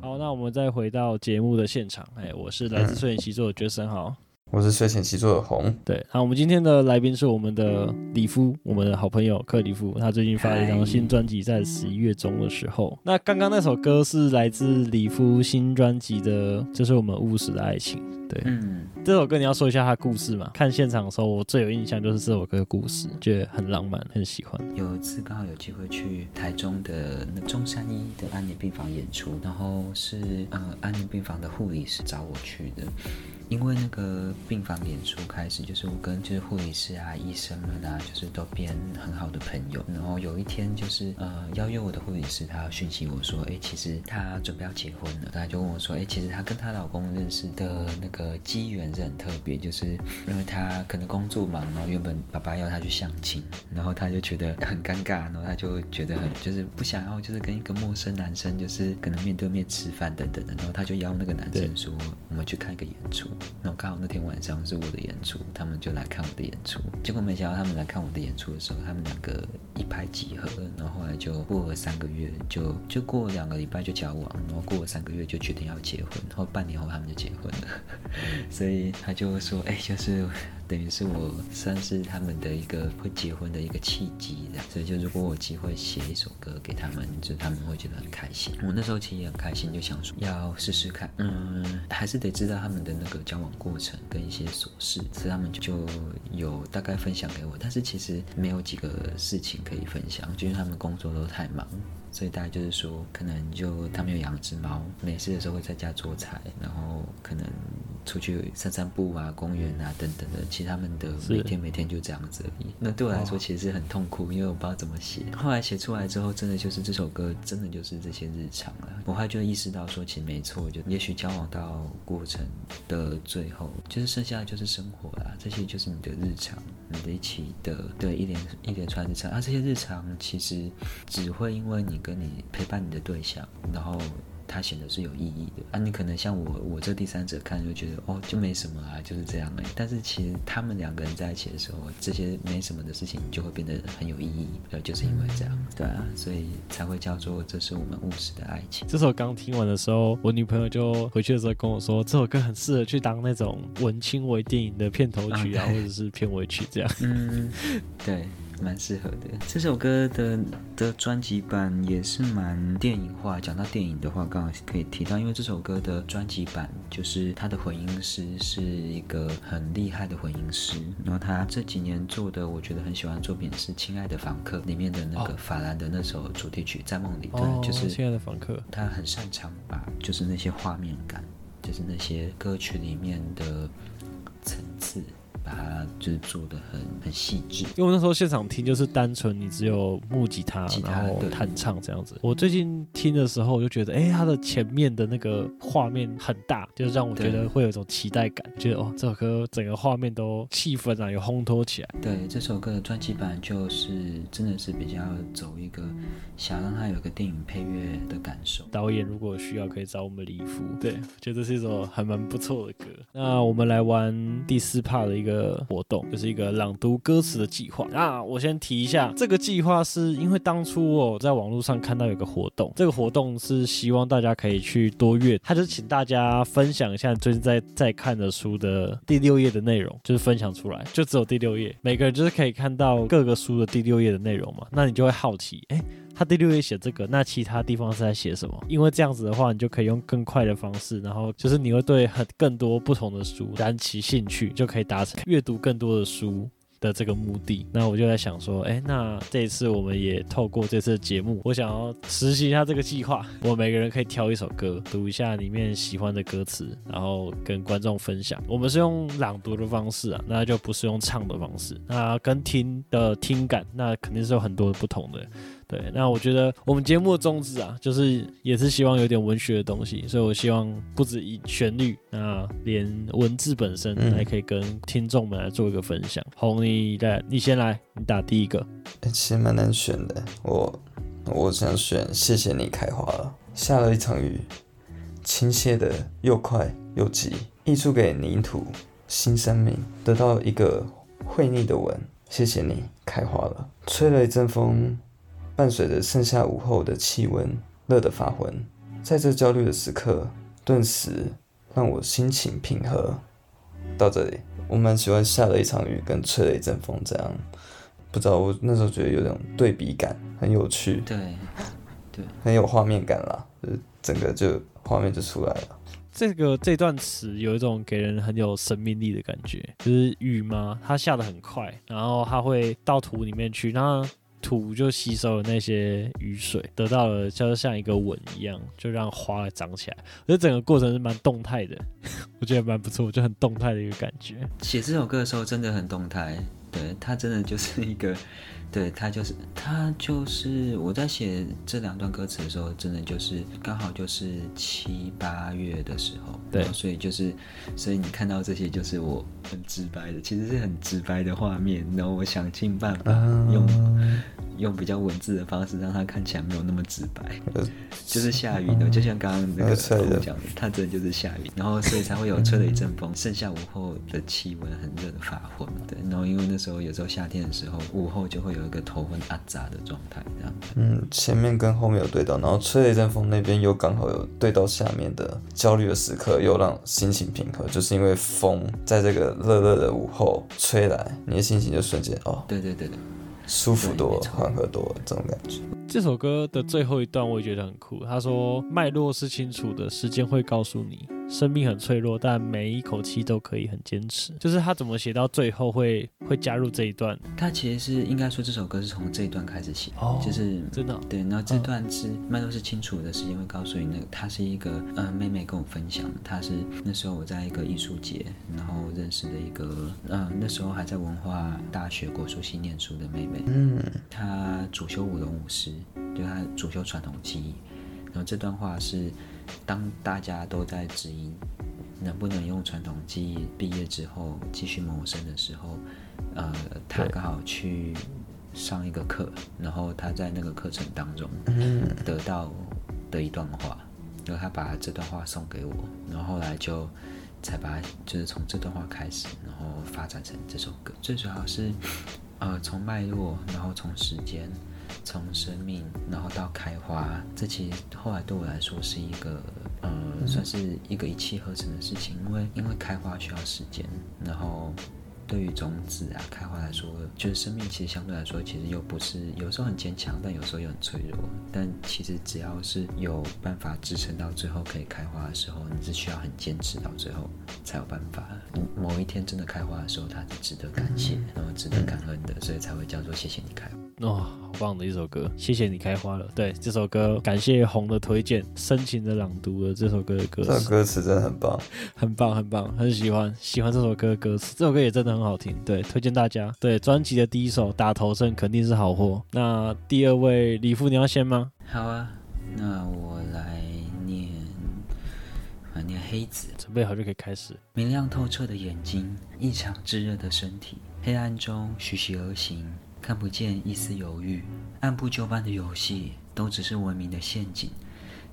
好，那我们再回到节目的现场。哎，我是来自摄影习作的觉生豪。我是睡前习作的红，对，那我们今天的来宾是我们的里夫，我们的好朋友克里夫，他最近发了一张新专辑，在十一月中的时候。那刚刚那首歌是来自里夫新专辑的，就是我们务实的爱情。对，嗯，这首歌你要说一下它故事嘛？看现场的时候，我最有印象就是这首歌的故事，觉得很浪漫，很喜欢。有一次刚好有机会去台中的那中山医的安宁病房演出，然后是呃安宁病房的护理师找我去的。因为那个病房演出开始，就是我跟就是护理师啊、医生们啊，就是都变很好的朋友。然后有一天，就是呃邀约我的护理师，他讯息我说，哎，其实他准备要结婚了。他就问我说，哎，其实他跟她老公认识的那个机缘是很特别，就是因为他可能工作忙，然后原本爸爸要他去相亲，然后他就觉得很尴尬，然后他就觉得很就是不想要，就是跟一个陌生男生就是可能面对面吃饭等等的，然后他就邀那个男生说，我们去看一个演出。然后刚好那天晚上是我的演出，他们就来看我的演出。结果没想到他们来看我的演出的时候，他们两个一拍即合，然后后来就过了三个月，就就过了两个礼拜就交往，然后过了三个月就决定要结婚，然后半年后他们就结婚了。所以他就说：“哎，就是。”等于是我算是他们的一个会结婚的一个契机的，所以就如果我有机会写一首歌给他们，就他们会觉得很开心。我那时候其实也很开心，就想说要试试看，嗯，还是得知道他们的那个交往过程跟一些琐事，所以他们就有大概分享给我，但是其实没有几个事情可以分享，就是他们工作都太忙。所以大概就是说，可能就他们有养只猫，没事的时候会在家做菜，然后可能出去散散步啊、公园啊等等的。其实他们的每天每天就这样子而已。那对我来说其实是很痛苦，因为我不知道怎么写。后来写出来之后，真的就是这首歌，真的就是这些日常了。我后来就意识到说，其实没错，就也许交往到过程的最后，就是剩下的就是生活啦，这些就是你的日常，你的一起的对一连一连串日常。啊，这些日常其实只会因为你。跟你陪伴你的对象，然后他显得是有意义的啊。你可能像我，我这第三者看就觉得哦，就没什么啊，就是这样而已。但是其实他们两个人在一起的时候，这些没什么的事情就会变得很有意义。对，就是因为这样，对啊，所以才会叫做这是我们务实的爱情。这首刚听完的时候，我女朋友就回去的时候跟我说，这首歌很适合去当那种文青为电影的片头曲啊，啊或者是片尾曲这样。嗯，对。蛮适合的。这首歌的的专辑版也是蛮电影化。讲到电影的话，刚好可以提到，因为这首歌的专辑版就是他的混音师是一个很厉害的混音师。然后他这几年做的，我觉得很喜欢的作品是《亲爱的房客》里面的那个法兰的那首主题曲《在梦里》。哦，对，就是《亲爱的房客》。他很擅长把就是那些画面感，就是那些歌曲里面的层次。把它就是做的很很细致，因为我那时候现场听就是单纯你只有木吉他，吉他然后弹唱这样子。我最近听的时候我就觉得，哎，它的前面的那个画面很大，就是让我觉得会有一种期待感，觉得哦，这首歌整个画面都气氛啊有烘托起来。对，这首歌的专辑版就是真的是比较走一个想让它有个电影配乐的感受。导演如果需要可以找我们李夫。对，觉得这是一首还蛮不错的歌。那我们来玩第四 part 的一个。的活动就是一个朗读歌词的计划。那我先提一下，这个计划是因为当初我在网络上看到有个活动，这个活动是希望大家可以去多阅，他就请大家分享一下最近在在看的书的第六页的内容，就是分享出来，就只有第六页，每个人就是可以看到各个书的第六页的内容嘛。那你就会好奇，哎。他第六页写这个，那其他地方是在写什么？因为这样子的话，你就可以用更快的方式，然后就是你会对很更多不同的书燃起兴趣，就可以达成阅读更多的书的这个目的。那我就在想说，哎，那这一次我们也透过这次节目，我想要实行一下这个计划。我每个人可以挑一首歌，读一下里面喜欢的歌词，然后跟观众分享。我们是用朗读的方式啊，那就不是用唱的方式。那跟听的听感，那肯定是有很多不同的。对，那我觉得我们节目的宗旨啊，就是也是希望有点文学的东西，所以我希望不止以旋律，那连文字本身还可以跟听众们来做一个分享。红，你来，你先来，你打第一个。其实蛮难选的，我我想选谢谢你开花了。下了一场雨，倾泻的又快又急，溢出给泥土新生命，得到一个会腻的吻。谢谢你开花了，吹了一阵风。伴随着盛夏午后的气温，热得发昏。在这焦虑的时刻，顿时让我心情平和。到这里，我蛮喜欢下了一场雨跟吹了一阵风这样，不知道我那时候觉得有种对比感，很有趣，对，对，很有画面感啦，就是整个就画面就出来了。这个这段词有一种给人很有生命力的感觉，就是雨嘛，它下的很快，然后它会到土里面去，然后土就吸收了那些雨水，得到了就是像一个吻一样，就让花来长起来。我觉得整个过程是蛮动态的，我觉得蛮不错，就很动态的一个感觉。写这首歌的时候真的很动态，对，它真的就是一个。对，他就是他就是我在写这两段歌词的时候，真的就是刚好就是七八月的时候，对，所以就是所以你看到这些就是我很直白的，其实是很直白的画面，然后我想尽办法用、uh、用比较文字的方式让它看起来没有那么直白，就是下雨的，uh、就像刚刚那个讲的，它真的就是下雨，然后所以才会有吹了一阵风，盛夏午后的气温很热的发昏，对，然后因为那时候有时候夏天的时候午后就会有。一个头昏阿杂的状态，这样。嗯，前面跟后面有对到，然后吹了一阵风，那边又刚好有对到下面的焦虑的时刻，又让心情平和，就是因为风在这个热热的午后吹来，你的心情就瞬间哦，对对对对，舒服多，缓和多这种感觉。这首歌的最后一段我也觉得很酷，他说脉络是清楚的，时间会告诉你。生命很脆弱，但每一口气都可以很坚持。就是他怎么写到最后会会加入这一段？他其实是应该说这首歌是从这一段开始写，哦，就是真的对。然后这段是脉络是清楚的，时间会告诉你那个他是一个呃妹妹跟我分享，他是那时候我在一个艺术节，然后认识的一个呃那时候还在文化大学国术系念书的妹妹，嗯，她主修舞龙舞狮，对她主修传统技艺。然后这段话是。当大家都在质疑能不能用传统技艺毕业之后继续谋生的时候，呃，他刚好去上一个课，然后他在那个课程当中得到的一段话，然后他把这段话送给我，然后后来就才把就是从这段话开始，然后发展成这首歌。最主要是呃从脉络，然后从时间。从生命，然后到开花，这其实后来对我来说是一个，呃，算是一个一气呵成的事情，因为因为开花需要时间，然后。对于种子啊开花来说，就是生命其实相对来说，其实又不是有时候很坚强，但有时候又很脆弱。但其实只要是有办法支撑到最后可以开花的时候，你是需要很坚持到最后才有办法。某一天真的开花的时候，它是值得感谢，然后值得感恩的，所以才会叫做谢谢你开花。哇、哦，好棒的一首歌，谢谢你开花了。对，这首歌感谢红的推荐，深情的朗读了这首歌的歌词。这首歌词真的很棒，很棒，很棒，很喜欢，喜欢这首歌的歌词。这首歌也真的很好听，对，推荐大家。对，专辑的第一首打头阵肯定是好货。那第二位李夫，你要先吗？好啊，那我来念，我念黑子。准备好就可以开始。明亮透彻的眼睛，异常炙热的身体，黑暗中徐徐而行。看不见一丝犹豫，按部就班的游戏都只是文明的陷阱。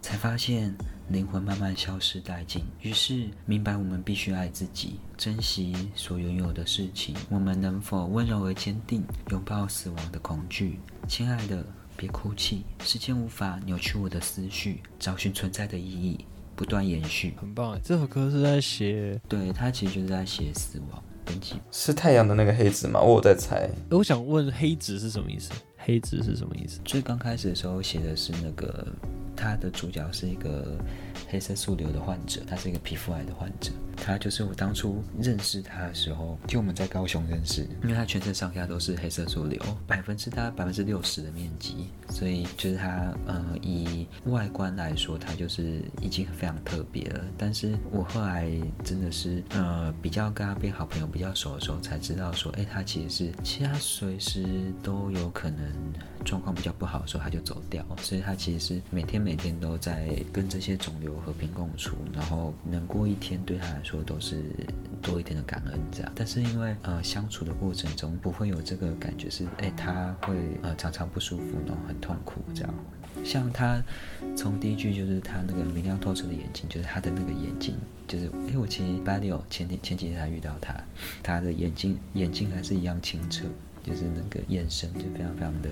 才发现灵魂慢慢消失殆尽，于是明白我们必须爱自己，珍惜所拥有的事情。我们能否温柔而坚定，拥抱死亡的恐惧？亲爱的，别哭泣，时间无法扭曲我的思绪，找寻存在的意义，不断延续。很棒，这首歌是在写，对，他其实就是在写死亡。是太阳的那个黑子吗？我有在猜。我想问黑子是什么意思？黑子是什么意思？最刚开始的时候写的是那个，他的主角是一个黑色素瘤的患者，他是一个皮肤癌的患者。他就是我当初认识他的时候，就我们在高雄认识，因为他全身上下都是黑色素瘤，百分之他百分之六十的面积，所以就是他呃以外观来说，他就是已经非常特别了。但是我后来真的是呃比较跟他变好朋友比较熟的时候，才知道说，哎，他其实是其实他随时都有可能状况比较不好的时候他就走掉，所以他其实是每天每天都在跟这些肿瘤和平共处，然后能过一天对他来说。都是多一点的感恩这样，但是因为呃相处的过程中不会有这个感觉是哎他会呃常常不舒服，然后很痛苦这样。像他从第一句就是他那个明亮透彻的眼睛，就是他的那个眼睛，就是哎我其实八六前天前几天才遇到他，他的眼睛眼睛还是一样清澈，就是那个眼神就非常非常的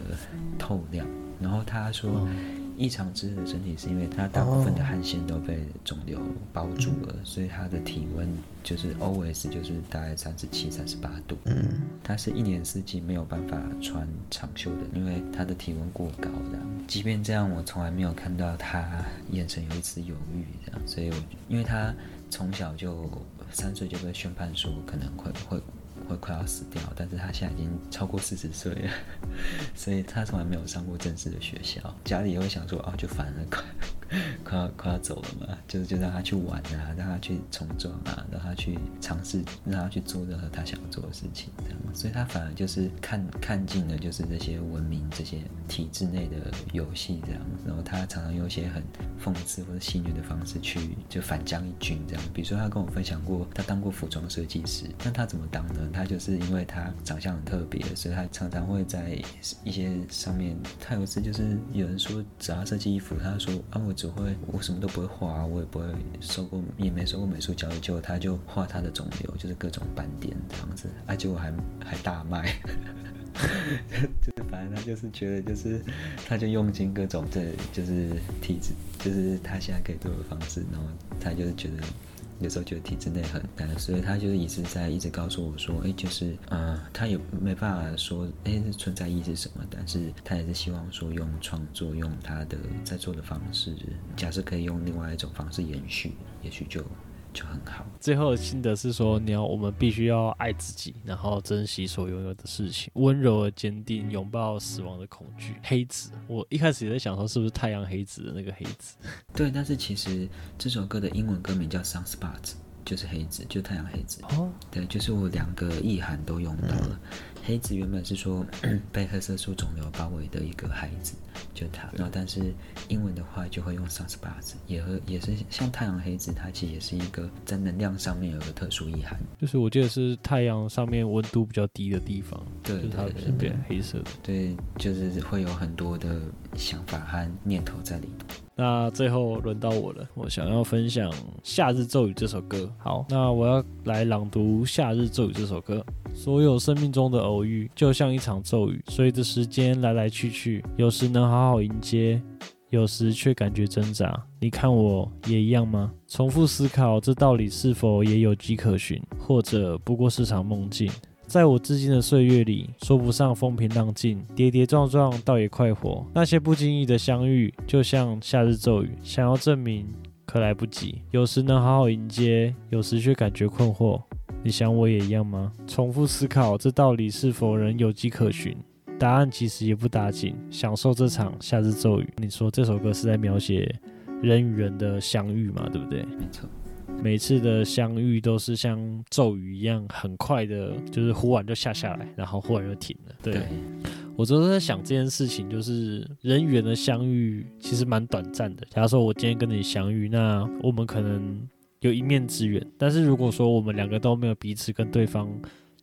透亮。然后他说。异常炙热的身体，是因为他大部分的汗腺都被肿瘤包住了，所以他的体温就是 always 就是大概三十七、三十八度。嗯，他是一年四季没有办法穿长袖的，因为他的体温过高的。即便这样，我从来没有看到他眼神有一丝犹豫这样，所以我因为他从小就三岁就被宣判说可能会会。会快要死掉，但是他现在已经超过四十岁了，所以他从来没有上过正式的学校。家里也会想说，啊，就烦了，快 快要快要走了嘛，就是就让他去玩啊，让他去冲撞啊，让他去尝试，让他去做任何他想做的事情，这样。所以他反而就是看看尽了，就是这些文明、这些体制内的游戏这样。然后他常常用一些很讽刺或者戏谑的方式去就反将一军这样。比如说他跟我分享过，他当过服装设计师，那他怎么当呢？他就是因为他长相很特别，所以他常常会在一些上面。他有一次就是有人说找他设计衣服，他说啊，我只会我什么都不会画，我也不会受过也没受过美术教育，结果他就画他的肿瘤，就是各种斑点这样子，而且我还还大卖，就是反正他就是觉得就是他就用尽各种这，就是体质，就是他现在可以做的方式，然后他就是觉得。有时候觉得体制内很难，所以他就是一直在一直告诉我说，哎，就是，呃，他也没办法说，哎，存在意义是什么，但是他也是希望说用创作，用他的在做的方式，假设可以用另外一种方式延续，也许就。就很好。最后的心得是说，你要我们必须要爱自己，然后珍惜所拥有的事情，温柔而坚定，拥抱死亡的恐惧。黑子，我一开始也在想说，是不是太阳黑子的那个黑子？对，但是其实这首歌的英文歌名叫 Sunspots，就是黑子，就太阳黑子。哦，对，就是我两个意涵都用到了。黑子原本是说 被黑色素肿瘤包围的一个孩子，就他。然后但是英文的话就会用 sunspots，也和也是像太阳黑子，它其实也是一个在能量上面有个特殊意涵。就是我记得是太阳上面温度比较低的地方，对，就是它是变黑色的。对，就是会有很多的想法和念头在里头。那最后轮到我了，我想要分享《夏日咒语》这首歌。好，那我要来朗读《夏日咒语》这首歌。所有生命中的偶遇，就像一场骤雨，随着时间来来去去，有时能好好迎接，有时却感觉挣扎。你看我也一样吗？重复思考这道理是否也有迹可循，或者不过是场梦境？在我至今的岁月里，说不上风平浪静，跌跌撞撞，倒也快活。那些不经意的相遇，就像夏日骤雨，想要证明，可来不及。有时能好好迎接，有时却感觉困惑。你想我也一样吗？重复思考这道理是否仍有迹可循？答案其实也不打紧。享受这场夏日骤雨。你说这首歌是在描写人与人的相遇嘛？对不对？没错。每次的相遇都是像骤雨一样，很快的，就是忽然就下下来，然后忽然就停了。对，对我都在想这件事情，就是人与人的相遇其实蛮短暂的。假如说我今天跟你相遇，那我们可能有一面之缘，但是如果说我们两个都没有彼此跟对方。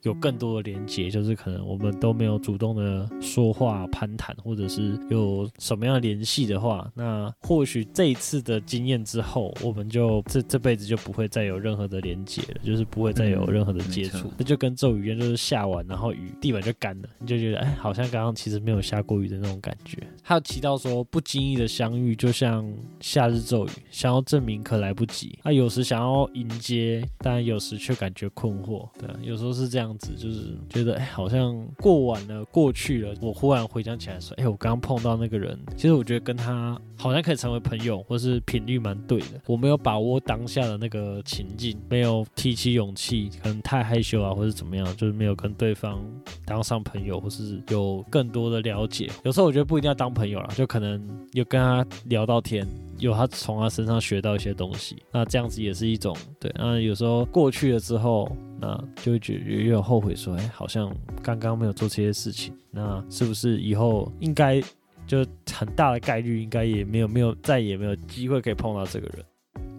有更多的连接，就是可能我们都没有主动的说话、攀谈，或者是有什么样的联系的话，那或许这一次的经验之后，我们就这这辈子就不会再有任何的连接了，就是不会再有任何的接触。那、嗯、就跟咒语一样，就是下完然后雨地板就干了，你就觉得哎，好像刚刚其实没有下过雨的那种感觉。还有提到说，不经意的相遇就像夏日咒语，想要证明可来不及。他、啊、有时想要迎接，但有时却感觉困惑。对，有时候是这样。样子就是觉得哎，好像过完了，过去了。我忽然回想起来说，哎，我刚刚碰到那个人，其实我觉得跟他好像可以成为朋友，或是频率蛮对的。我没有把握当下的那个情境，没有提起勇气，可能太害羞啊，或是怎么样，就是没有跟对方当上朋友，或是有更多的了解。有时候我觉得不一定要当朋友啦，就可能有跟他聊到天，有他从他身上学到一些东西，那这样子也是一种对。那有时候过去了之后，那就会觉得有后悔，说，哎，好像刚刚没有做这些事情，那是不是以后应该就很大的概率，应该也没有没有再也没有机会可以碰到这个人？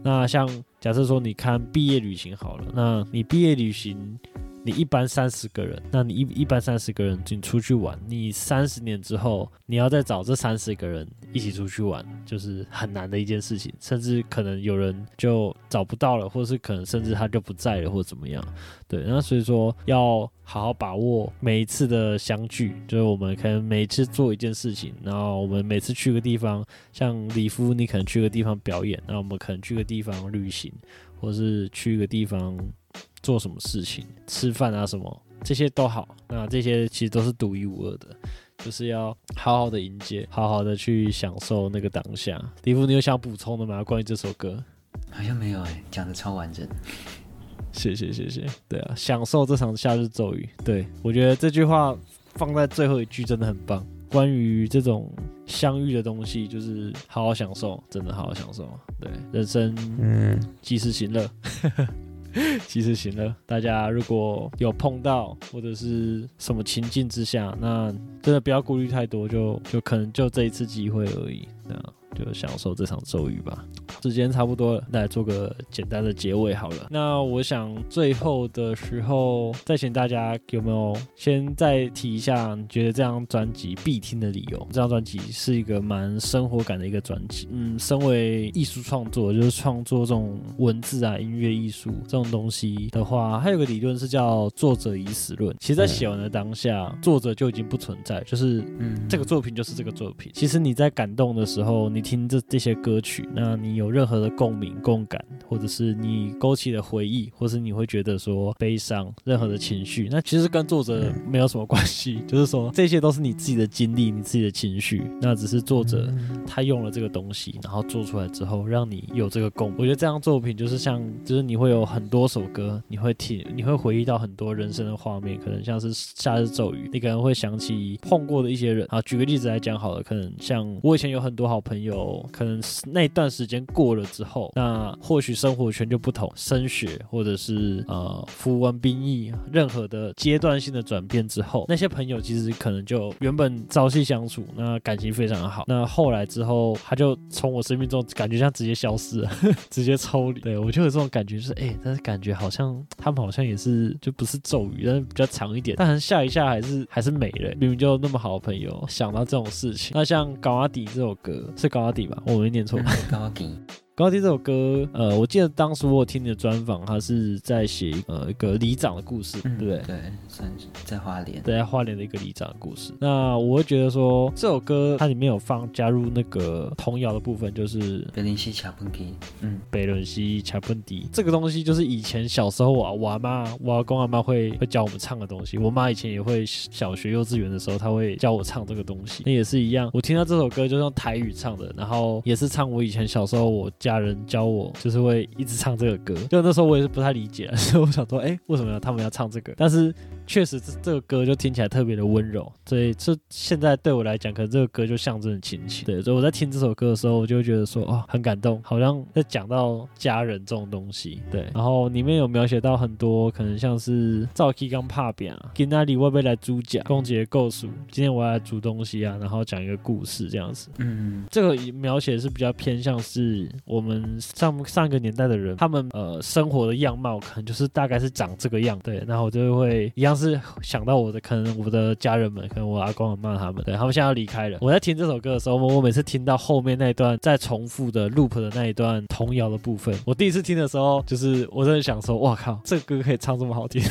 那像假设说，你看毕业旅行好了，那你毕业旅行你一般三十个人，那你一一般三十个人你出去玩，你三十年之后你要再找这三十个人一起出去玩，就是很难的一件事情，甚至可能有人就找不到了，或是可能甚至他就不在了，或怎么样。对，那所以说要好好把握每一次的相聚，就是我们可能每一次做一件事情，然后我们每次去个地方，像李夫，你可能去个地方表演，那我们可能去个地方旅行，或是去个地方做什么事情，吃饭啊什么，这些都好。那这些其实都是独一无二的，就是要好好的迎接，好好的去享受那个当下。迪夫，你有想补充的吗？关于这首歌？好像没有哎、欸，讲的超完整。谢谢谢谢，对啊，享受这场夏日骤雨。对，我觉得这句话放在最后一句真的很棒。关于这种相遇的东西，就是好好享受，真的好好享受。对，人生嗯，及时行乐，其实行了。大家如果有碰到或者是什么情境之下，那真的不要顾虑太多，就就可能就这一次机会而已。啊。就享受这场咒语吧。时间差不多了，来做个简单的结尾好了。那我想最后的时候再请大家有没有先再提一下，你觉得这张专辑必听的理由？这张专辑是一个蛮生活感的一个专辑。嗯，身为艺术创作，就是创作这种文字啊、音乐艺术这种东西的话，还有个理论是叫作者已死论。其实，在写完的当下，作者就已经不存在，就是嗯，这个作品就是这个作品。其实你在感动的时候，你听这这些歌曲，那你有任何的共鸣、共感，或者是你勾起的回忆，或是你会觉得说悲伤，任何的情绪，那其实跟作者没有什么关系，就是说这些都是你自己的经历、你自己的情绪，那只是作者他用了这个东西，然后做出来之后，让你有这个共。我觉得这张作品就是像，就是你会有很多首歌，你会听，你会回忆到很多人生的画面，可能像是夏日骤雨，你可能会想起碰过的一些人。啊，举个例子来讲好了，可能像我以前有很多好朋友。有可能那段时间过了之后，那或许生活圈就不同，升学或者是呃服完兵役，任何的阶段性的转变之后，那些朋友其实可能就原本朝夕相处，那感情非常的好，那后来之后他就从我生命中感觉像直接消失了，直接抽离。对，我就有这种感觉，就是哎、但是感觉好像他们好像也是就不是骤雨，但是比较长一点，但下一下还是还是没了，明明就那么好的朋友，想到这种事情。那像高阿迪这首歌是高。高迪吧，我没念错。高迪这首歌，呃，我记得当时我有听你的专访，他是在写呃一个里长的故事，嗯、对不对？对，算是在花莲，在花莲的一个里长的故事。那我会觉得说，这首歌它里面有放加入那个童谣的部分，就是北仑西卡蹦迪，嗯，北仑西卡蹦迪这个东西，就是以前小时候啊，我阿妈、我阿公阿妈会会教我们唱的东西。我妈以前也会小学幼稚园的时候，她会教我唱这个东西。那也是一样，我听到这首歌就是用台语唱的，然后也是唱我以前小时候我家家人教我，就是会一直唱这个歌。就那时候我也是不太理解，所以我想说，哎，为什么要他们要唱这个？但是确实这这个歌就听起来特别的温柔，所以这现在对我来讲，可能这个歌就象征着亲情。对，所以我在听这首歌的时候，我就会觉得说，哦，很感动，好像在讲到家人这种东西。对，然后里面有描写到很多，可能像是赵 K 刚怕扁啊，给那里会不会来煮讲，公姐构数，今天我要来煮东西啊，然后讲一个故事这样子。嗯，这个描写是比较偏向是我们。上上一个年代的人，他们呃生活的样貌可能就是大概是长这个样，对，然后我就会一样是想到我的可能我的家人们，可能我阿公阿嬷他们，对，他们现在要离开了。我在听这首歌的时候，我我每次听到后面那一段在重复的 loop 的那一段童谣的部分，我第一次听的时候，就是我真的想说，哇靠，这个歌可以唱这么好听。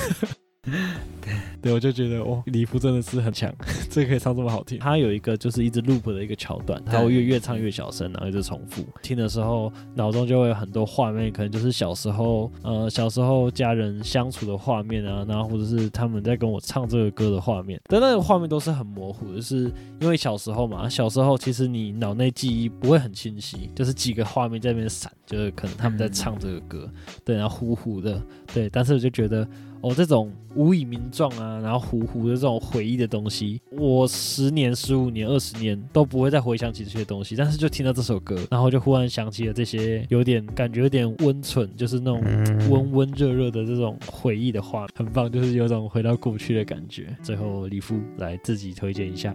对，我就觉得哦，李夫真的是很强，这个可以唱这么好听。他有一个就是一直 loop 的一个桥段，他会越越唱越小声，然后一直重复。听的时候，脑中就会有很多画面，可能就是小时候，呃，小时候家人相处的画面啊，然后或者是他们在跟我唱这个歌的画面。但那个画面都是很模糊，就是因为小时候嘛，小时候其实你脑内记忆不会很清晰，就是几个画面在那边闪，就是可能他们在唱这个歌，对，然后糊糊的，对。但是我就觉得。哦，这种无以名状啊，然后糊糊的这种回忆的东西，我十年、十五年、二十年都不会再回想起这些东西，但是就听到这首歌，然后就忽然想起了这些有点感觉有点温存，就是那种温温热热的这种回忆的话，很棒，就是有种回到过去的感觉。最后，李夫来自己推荐一下。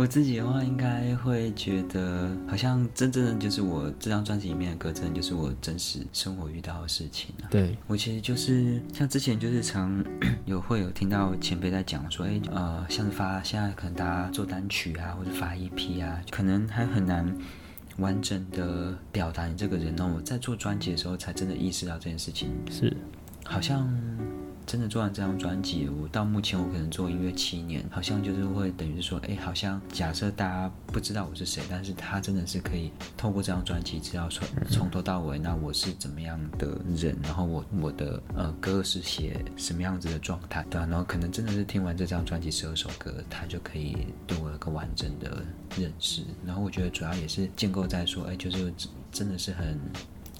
我自己的话，应该会觉得好像真正的就是我这张专辑里面的歌，真的就是我真实生活遇到的事情啊。对，我其实就是像之前就是常 有会有听到前辈在讲说，哎，呃，像是发现在可能大家做单曲啊，或者发 EP 啊，可能还很难完整的表达你这个人。那我在做专辑的时候，才真的意识到这件事情是好像。真的做完这张专辑，我到目前我可能做音乐七年，好像就是会等于是说，哎，好像假设大家不知道我是谁，但是他真的是可以透过这张专辑知道从从头到尾，那我是怎么样的人，然后我我的呃歌是写什么样子的状态，对啊，然后可能真的是听完这张专辑十二首歌，他就可以对我有个完整的认识，然后我觉得主要也是建构在说，哎，就是真的是很。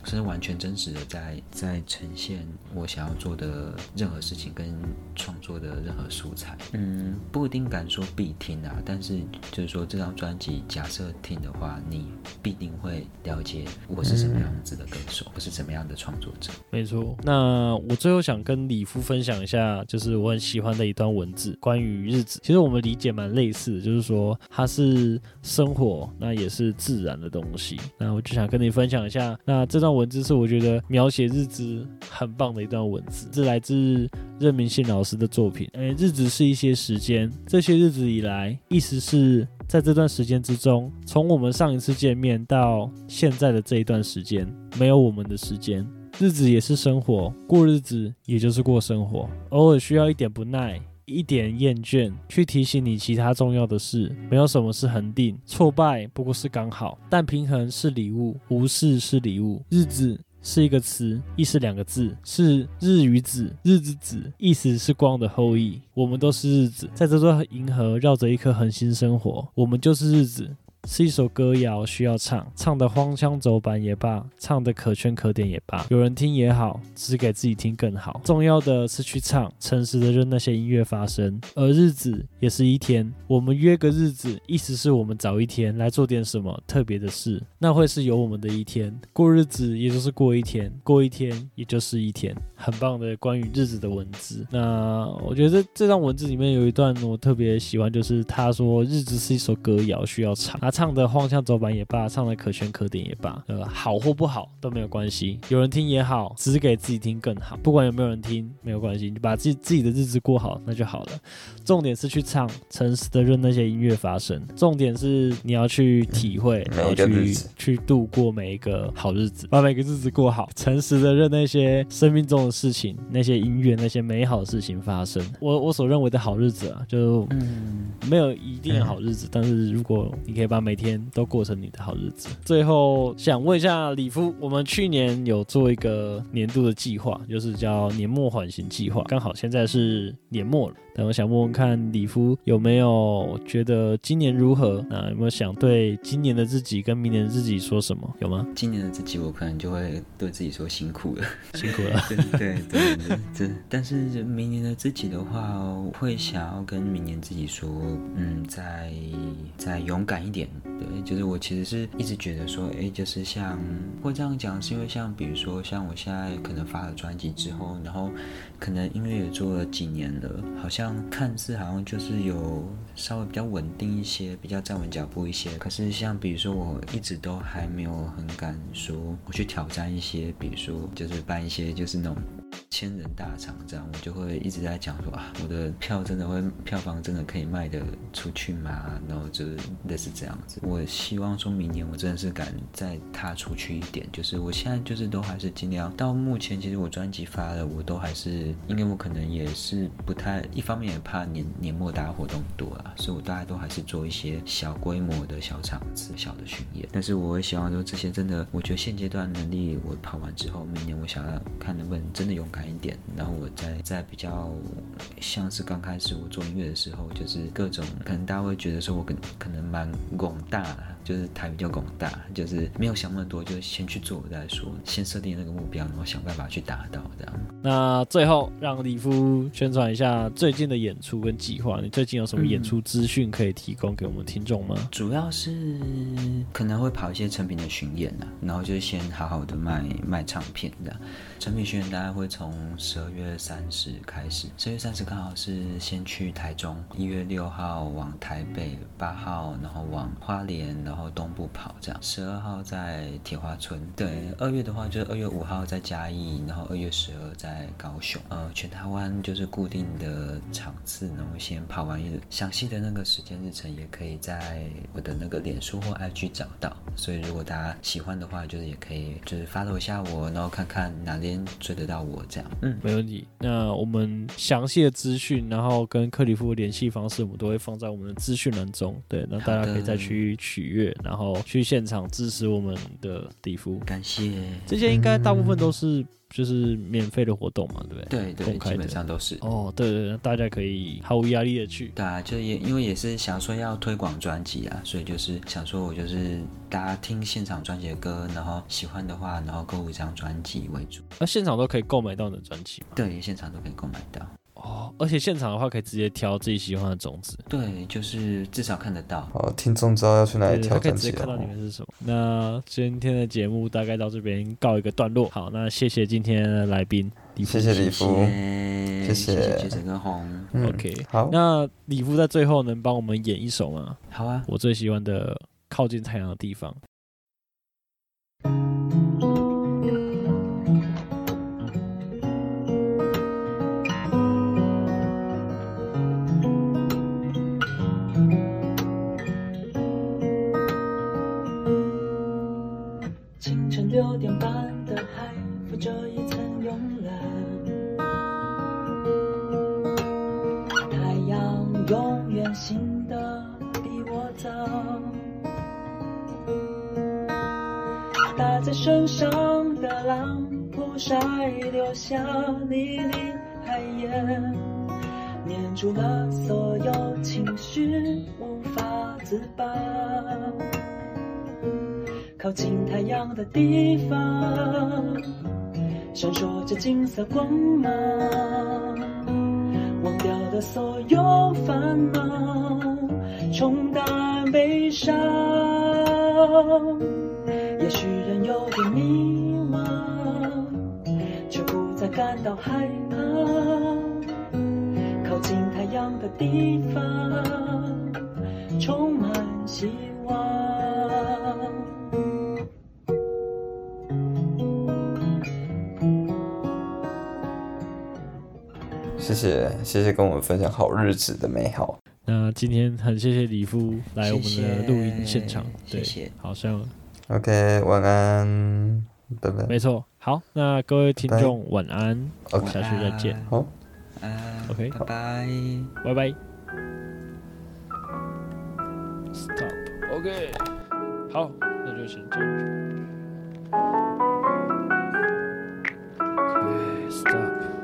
是完全真实的在在呈现我想要做的任何事情跟创作的任何素材。嗯，不一定敢说必听啊，但是就是说这张专辑假设听的话，你必定会了解我是什么样子的歌手，我是怎么样的创作者。没错。那我最后想跟李夫分享一下，就是我很喜欢的一段文字，关于日子。其实我们理解蛮类似的，就是说它是生活，那也是自然的东西。那我就想跟你分享一下，那这段。文字是我觉得描写日子很棒的一段文字，是来自任明信老师的作品。诶，日子是一些时间，这些日子以来，意思是在这段时间之中，从我们上一次见面到现在的这一段时间，没有我们的时间。日子也是生活，过日子也就是过生活，偶尔需要一点不耐。一点厌倦，去提醒你其他重要的事。没有什么是恒定，挫败不过是刚好。但平衡是礼物，无视是礼物。日子是一个词，意思两个字，是日与子，日之子，意思是光的后裔。我们都是日子，在这座银河绕着一颗恒星生活。我们就是日子。是一首歌谣，需要唱，唱的荒腔走板也罢，唱的可圈可点也罢，有人听也好，只给自己听更好。重要的是去唱，诚实的让那些音乐发生。而日子也是一天，我们约个日子，意思是我们早一天来做点什么特别的事，那会是有我们的一天。过日子也就是过一天，过一天也就是一天。很棒的关于日子的文字。那我觉得这段文字里面有一段我特别喜欢，就是他说日子是一首歌谣，需要唱。他唱的荒腔走板也罢，唱的可圈可点也罢，呃，好或不好都没有关系，有人听也好，只是给自己听更好。不管有没有人听，没有关系，你把自己自己的日子过好，那就好了。重点是去唱，诚实的让那些音乐发生。重点是你要去体会，然后去去度过每一个好日子，把每个日子过好。诚实的让那些生命中的事情，那些音乐，那些美好的事情发生。我我所认为的好日子啊，就嗯，没有一定的好日子，但是如果你可以把每天都过成你的好日子。最后想问一下李夫，我们去年有做一个年度的计划，就是叫年末缓刑计划。刚好现在是年末了，但我想问问看李夫有没有觉得今年如何？那有没有想对今年的自己跟明年的自己说什么？有吗？今年的自己，我可能就会对自己说辛苦了，辛苦了。对对对对，对。但是明年的自己的话，我会想要跟明年自己说，嗯，再再勇敢一点。对，就是我其实是一直觉得说，哎，就是像会这样讲，是因为像比如说像我现在可能发了专辑之后，然后可能音乐也做了几年了，好像看似好像就是有稍微比较稳定一些，比较站稳脚步一些。可是像比如说我一直都还没有很敢说我去挑战一些，比如说就是办一些就是那种。千人大场这样，我就会一直在讲说啊，我的票真的会票房真的可以卖得出去吗？然后就是类似这样子。我希望说明年我真的是敢再踏出去一点，就是我现在就是都还是尽量。到目前其实我专辑发了，我都还是因为我可能也是不太，一方面也怕年年末大家活动多啊，所以我大家都还是做一些小规模的小场次、小的巡演。但是我会希望说这些真的，我觉得现阶段能力我跑完之后，明年我想要看能不能真的有勇敢。一点，然后我在在比较像是刚开始我做音乐的时候，就是各种可能大家会觉得说我可可能蛮广大，就是台比较广大，就是没有想那么多，就先去做再说，先设定那个目标，然后想办法去达到这样。那最后让李夫宣传一下最近的演出跟计划，你最近有什么演出资讯可以提供给我们听众吗？嗯，主要是可能会跑一些成品的巡演啊，然后就是先好好的卖卖唱片的。成品巡演大概会从十二月三十开始，十二月三十刚好是先去台中，一月六号往台北，八号然后往花莲，然后东部跑这样，十二号在铁花村。对，二月的话就是二月五号在嘉义，然后二月十二在高雄。呃，全台湾就是固定的场次，然后先跑完一详细的那个时间日程，也可以在我的那个脸书或 IG 找到。所以如果大家喜欢的话，就是也可以就是 follow 一下我，然后看看哪里。追得到我这样，嗯，没问题。那我们详细的资讯，然后跟克里夫的联系方式，我们都会放在我们的资讯栏中。对，那大家可以再去取阅，然后去现场支持我们的里夫。感谢。这些应该大部分都是。就是免费的活动嘛，对不对？对对，基本上都是。哦，对对对，大家可以毫无压力的去。对啊，就也因为也是想说要推广专辑啊，所以就是想说我就是大家听现场专辑的歌，然后喜欢的话，然后购入一张专辑为主。那现场都可以购买到你的专辑吗？对，现场都可以购买到。哦，而且现场的话可以直接挑自己喜欢的种子，对，就是至少看得到。哦，听众知道要去哪里挑可以直接看到里面是什么。那今天的节目大概到这边告一个段落。好，那谢谢今天的来宾，谢谢李夫，谢谢谢谢整个红。嗯、OK，好。那李夫在最后能帮我们演一首吗？好啊，我最喜欢的靠近太阳的地方。打在身上的浪铺晒留下粒粒海盐，黏住了所有情绪，无法自拔。靠近太阳的地方，闪烁着金色光芒。忘掉的所有烦恼，冲淡悲伤。也许人有点迷茫，却不再感到害怕。靠近太阳的地方，充满希望。谢谢谢谢跟我们分享好日子的美好。那今天很谢谢李夫来我们的录音现场，谢谢对，好像。OK，晚安，拜拜。没错，好，那各位听众晚安我们下次再见。好，嗯，OK，拜拜，拜拜。Stop，OK，好，那就先这样。OK，Stop。